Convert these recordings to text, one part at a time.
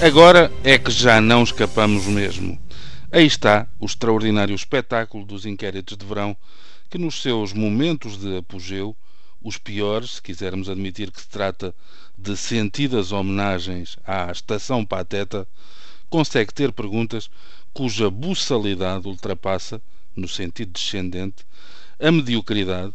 Agora é que já não escapamos mesmo. Aí está o extraordinário espetáculo dos inquéritos de verão, que nos seus momentos de apogeu, os piores, se quisermos admitir que se trata de sentidas homenagens à estação pateta, consegue ter perguntas cuja buçalidade ultrapassa, no sentido descendente, a mediocridade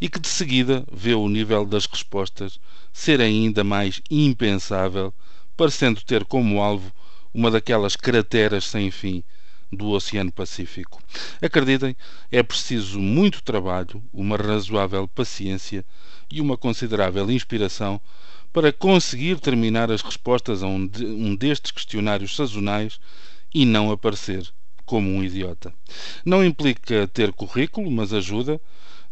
e que de seguida vê o nível das respostas ser ainda mais impensável, parecendo ter como alvo uma daquelas crateras sem fim do Oceano Pacífico. Acreditem, é preciso muito trabalho, uma razoável paciência e uma considerável inspiração para conseguir terminar as respostas a um, de, um destes questionários sazonais e não aparecer como um idiota. Não implica ter currículo, mas ajuda.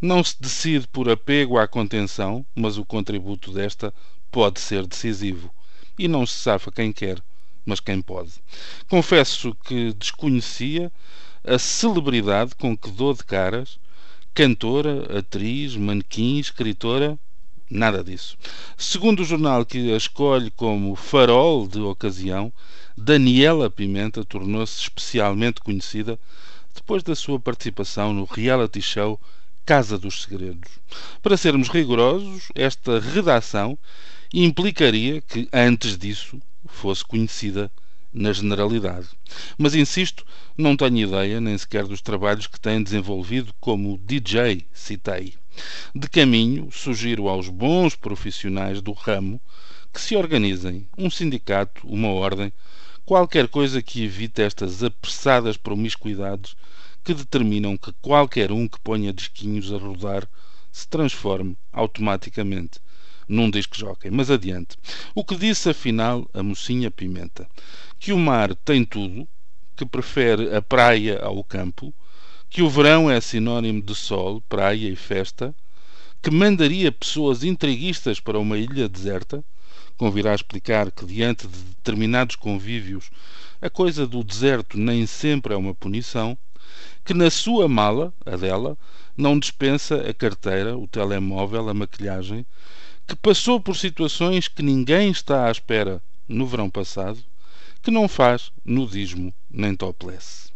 Não se decide por apego à contenção, mas o contributo desta pode ser decisivo. E não se safa quem quer, mas quem pode. Confesso que desconhecia a celebridade com que dou de caras, cantora, atriz, manequim, escritora, nada disso. Segundo o jornal que a escolhe como farol de ocasião, Daniela Pimenta tornou-se especialmente conhecida depois da sua participação no reality show Casa dos Segredos. Para sermos rigorosos, esta redação implicaria que, antes disso, fosse conhecida na generalidade. Mas insisto, não tenho ideia nem sequer dos trabalhos que tem desenvolvido como DJ, citei. De caminho, sugiro aos bons profissionais do ramo que se organizem, um sindicato, uma ordem, qualquer coisa que evite estas apressadas promiscuidades que determinam que qualquer um que ponha disquinhos a rodar se transforme automaticamente num disco jockey. Mas adiante. O que disse afinal a mocinha Pimenta? Que o mar tem tudo, que prefere a praia ao campo, que o verão é sinónimo de sol, praia e festa, que mandaria pessoas intriguistas para uma ilha deserta, convirá explicar que diante de determinados convívios a coisa do deserto nem sempre é uma punição, que na sua mala, a dela, não dispensa a carteira, o telemóvel, a maquilhagem, que passou por situações que ninguém está à espera no verão passado, que não faz nudismo nem topless.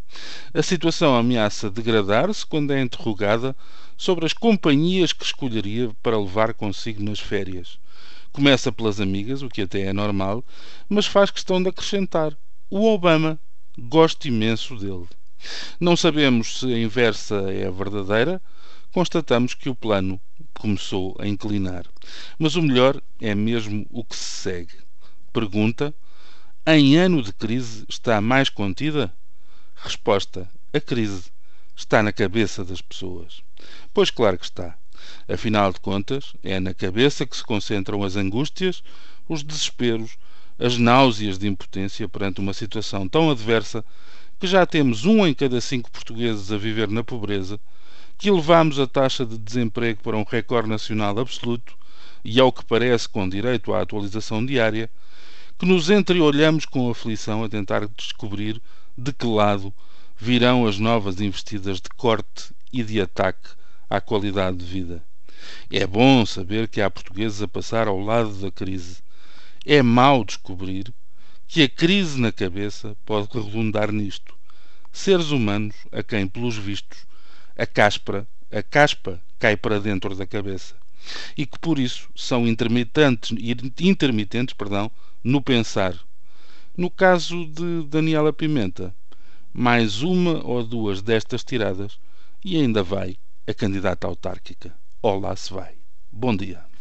A situação ameaça degradar-se quando é interrogada sobre as companhias que escolheria para levar consigo nas férias. Começa pelas amigas, o que até é normal, mas faz questão de acrescentar: o Obama. Gosto imenso dele. Não sabemos se a inversa é verdadeira, constatamos que o plano começou a inclinar. Mas o melhor é mesmo o que se segue. Pergunta: em ano de crise está mais contida? Resposta: a crise está na cabeça das pessoas. Pois claro que está. Afinal de contas, é na cabeça que se concentram as angústias, os desesperos, as náuseas de impotência perante uma situação tão adversa que já temos um em cada cinco portugueses a viver na pobreza que elevamos a taxa de desemprego para um recorde nacional absoluto e, ao que parece, com direito à atualização diária, que nos entreolhamos com aflição a tentar descobrir de que lado virão as novas investidas de corte e de ataque à qualidade de vida. É bom saber que há portugueses a passar ao lado da crise. É mau descobrir que a crise na cabeça pode redundar nisto. Seres humanos a quem, pelos vistos, a caspa, a caspa cai para dentro da cabeça e que por isso são intermitentes, intermitentes perdão, no pensar. No caso de Daniela Pimenta, mais uma ou duas destas tiradas e ainda vai a candidata autárquica. Olá se vai. Bom dia.